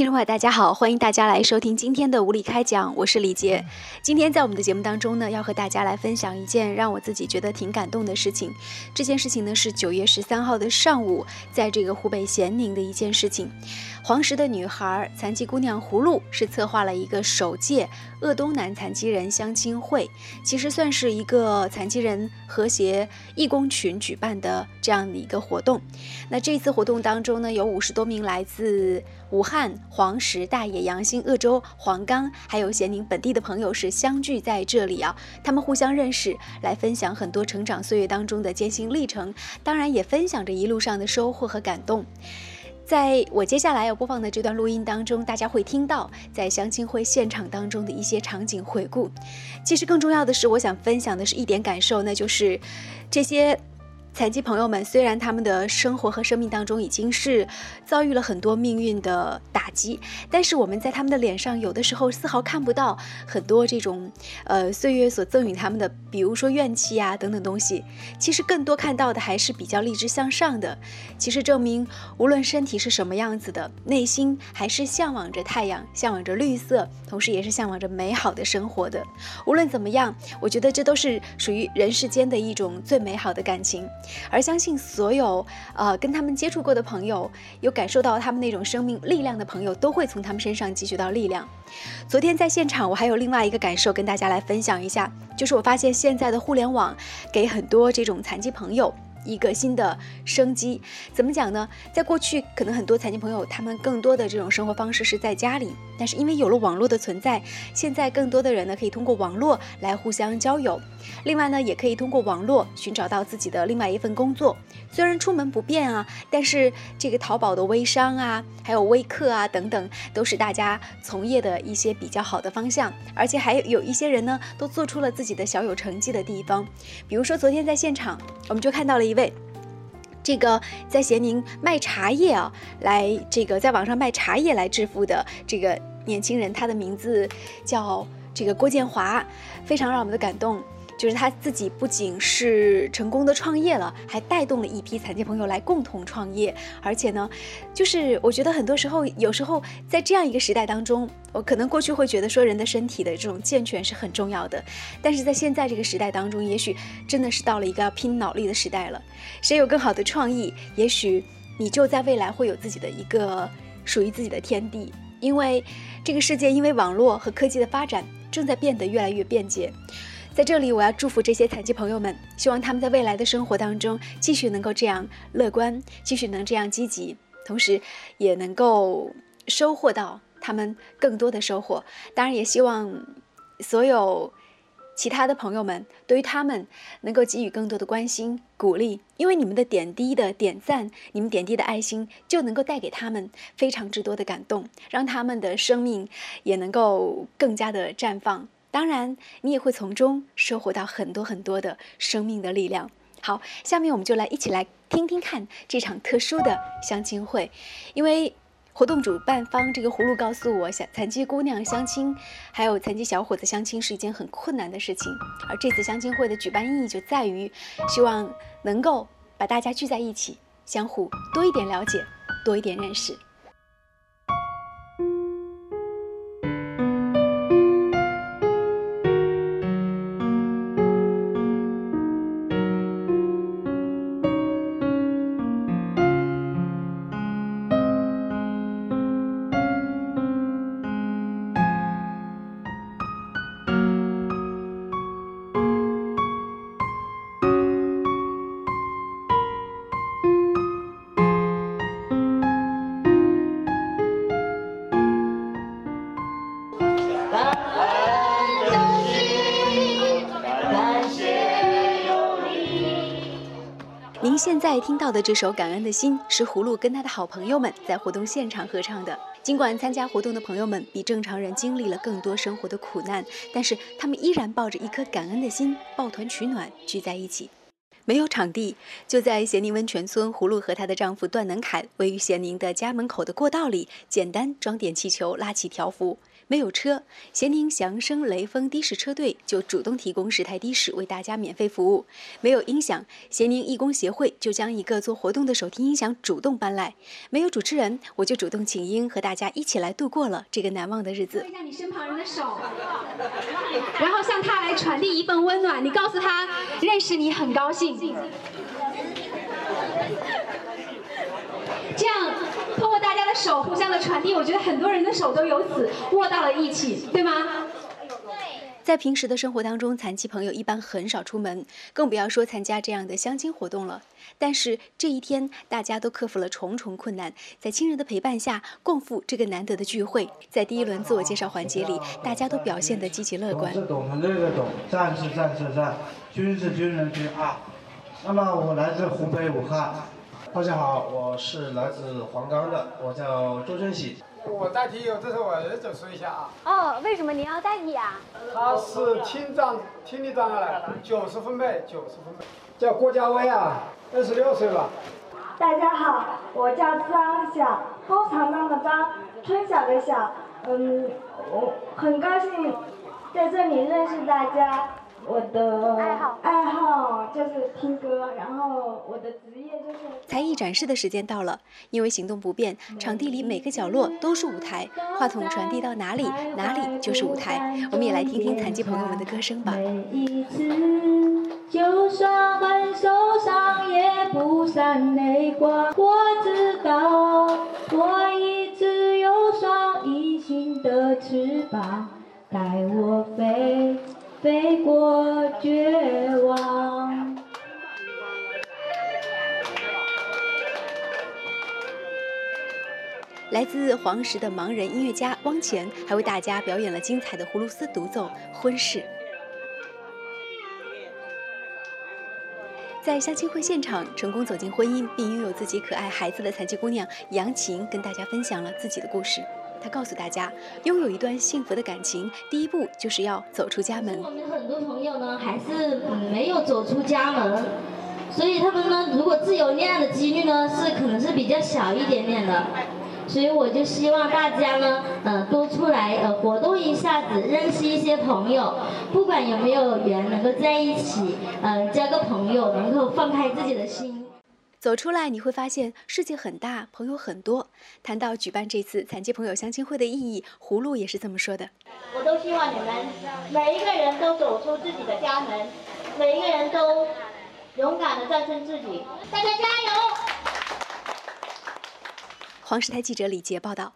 听众朋友，大家好，欢迎大家来收听今天的无理开讲，我是李杰。今天在我们的节目当中呢，要和大家来分享一件让我自己觉得挺感动的事情。这件事情呢是九月十三号的上午，在这个湖北咸宁的一件事情。黄石的女孩残疾姑娘葫芦是策划了一个首届鄂东南残疾人相亲会，其实算是一个残疾人和谐义工群举办的这样的一个活动。那这次活动当中呢，有五十多名来自武汉。黄石、大冶、阳新、鄂州、黄冈，还有咸宁本地的朋友是相聚在这里啊。他们互相认识，来分享很多成长岁月当中的艰辛历程，当然也分享着一路上的收获和感动。在我接下来要播放的这段录音当中，大家会听到在相亲会现场当中的一些场景回顾。其实更重要的是，我想分享的是一点感受，那就是这些。残疾朋友们虽然他们的生活和生命当中已经是遭遇了很多命运的打击，但是我们在他们的脸上有的时候丝毫看不到很多这种呃岁月所赠予他们的，比如说怨气啊等等东西。其实更多看到的还是比较励志向上的。其实证明无论身体是什么样子的，内心还是向往着太阳，向往着绿色，同时也是向往着美好的生活的。无论怎么样，我觉得这都是属于人世间的一种最美好的感情。而相信所有呃跟他们接触过的朋友，有感受到他们那种生命力量的朋友，都会从他们身上汲取到力量。昨天在现场，我还有另外一个感受跟大家来分享一下，就是我发现现在的互联网给很多这种残疾朋友。一个新的生机，怎么讲呢？在过去，可能很多残疾朋友他们更多的这种生活方式是在家里，但是因为有了网络的存在，现在更多的人呢可以通过网络来互相交友，另外呢也可以通过网络寻找到自己的另外一份工作。虽然出门不便啊，但是这个淘宝的微商啊，还有微课啊等等，都是大家从业的一些比较好的方向，而且还有一些人呢都做出了自己的小有成绩的地方，比如说昨天在现场，我们就看到了。一位，这个在咸宁卖茶叶啊，来这个在网上卖茶叶来致富的这个年轻人，他的名字叫这个郭建华，非常让我们的感动。就是他自己不仅是成功的创业了，还带动了一批残疾朋友来共同创业。而且呢，就是我觉得很多时候，有时候在这样一个时代当中，我可能过去会觉得说人的身体的这种健全是很重要的，但是在现在这个时代当中，也许真的是到了一个要拼脑力的时代了。谁有更好的创意，也许你就在未来会有自己的一个属于自己的天地。因为这个世界因为网络和科技的发展，正在变得越来越便捷。在这里，我要祝福这些残疾朋友们，希望他们在未来的生活当中继续能够这样乐观，继续能这样积极，同时也能够收获到他们更多的收获。当然，也希望所有其他的朋友们对于他们能够给予更多的关心、鼓励，因为你们的点滴的点赞，你们点滴的爱心，就能够带给他们非常之多的感动，让他们的生命也能够更加的绽放。当然，你也会从中收获到很多很多的生命的力量。好，下面我们就来一起来听听看这场特殊的相亲会。因为活动主办方这个葫芦告诉我，想残疾姑娘相亲，还有残疾小伙子相亲是一件很困难的事情。而这次相亲会的举办意义就在于，希望能够把大家聚在一起，相互多一点了解，多一点认识。现在听到的这首《感恩的心》是葫芦跟他的好朋友们在活动现场合唱的。尽管参加活动的朋友们比正常人经历了更多生活的苦难，但是他们依然抱着一颗感恩的心，抱团取暖，聚在一起。没有场地，就在咸宁温泉村，葫芦和她的丈夫段能凯位于咸宁的家门口的过道里，简单装点气球，拉起条幅。没有车，咸宁祥生雷锋的士车队就主动提供十台的士为大家免费服务；没有音响，咸宁义工协会就将一个做活动的手提音响主动搬来；没有主持人，我就主动请缨和大家一起来度过了这个难忘的日子。一下你身旁人的手，然后向他来传递一份温暖。你告诉他，认识你很高兴。这样。手互相的传递，我觉得很多人的手都由此握到了一起，对吗？在平时的生活当中，残疾朋友一般很少出门，更不要说参加这样的相亲活动了。但是这一天，大家都克服了重重困难，在亲人的陪伴下，共赴这个难得的聚会。在第一轮自我介绍环节里，大家都表现得积极乐观。是懂的，这个懂。战士，战士，战；军是军人，军啊。那么我来自湖北武汉。大家好，我是来自黄冈的，我叫周春喜。我代替有这是我儿子说一下啊。哦，为什么您要代替啊？他是听障听力障碍，九十分贝，九十分贝。叫郭家威啊，二十六岁吧。大家好，我叫张晓，弓长张的张，春晓的晓。嗯，我很高兴在这里认识大家。我的爱好爱好就是听歌，然后我的职业就是才艺展示的时间到了。因为行动不便，场地里每个角落都是舞台，话筒传递到哪里，哪里就是舞台。我们也来听听残疾朋友们的歌声吧。每一次，就算很受伤，也不闪泪光。我知道，我一直有双隐形的翅膀，带我飞。飞过绝望。来自黄石的盲人音乐家汪乾还为大家表演了精彩的葫芦丝独奏《婚事》。在相亲会现场成功走进婚姻并拥有自己可爱孩子的残疾姑娘杨琴，跟大家分享了自己的故事。他告诉大家，拥有一段幸福的感情，第一步就是要走出家门。我们很多朋友呢，还是没有走出家门，所以他们呢，如果自由恋爱的几率呢，是可能是比较小一点点的。所以我就希望大家呢，呃，多出来呃活动一下子，认识一些朋友，不管有没有缘能够在一起，呃，交个朋友，能够放开自己的心。走出来，你会发现世界很大，朋友很多。谈到举办这次残疾朋友相亲会的意义，葫芦也是这么说的：我都希望你们每一个人都走出自己的家门，每一个人都勇敢的战胜自己。大家加油！黄石台记者李杰报道。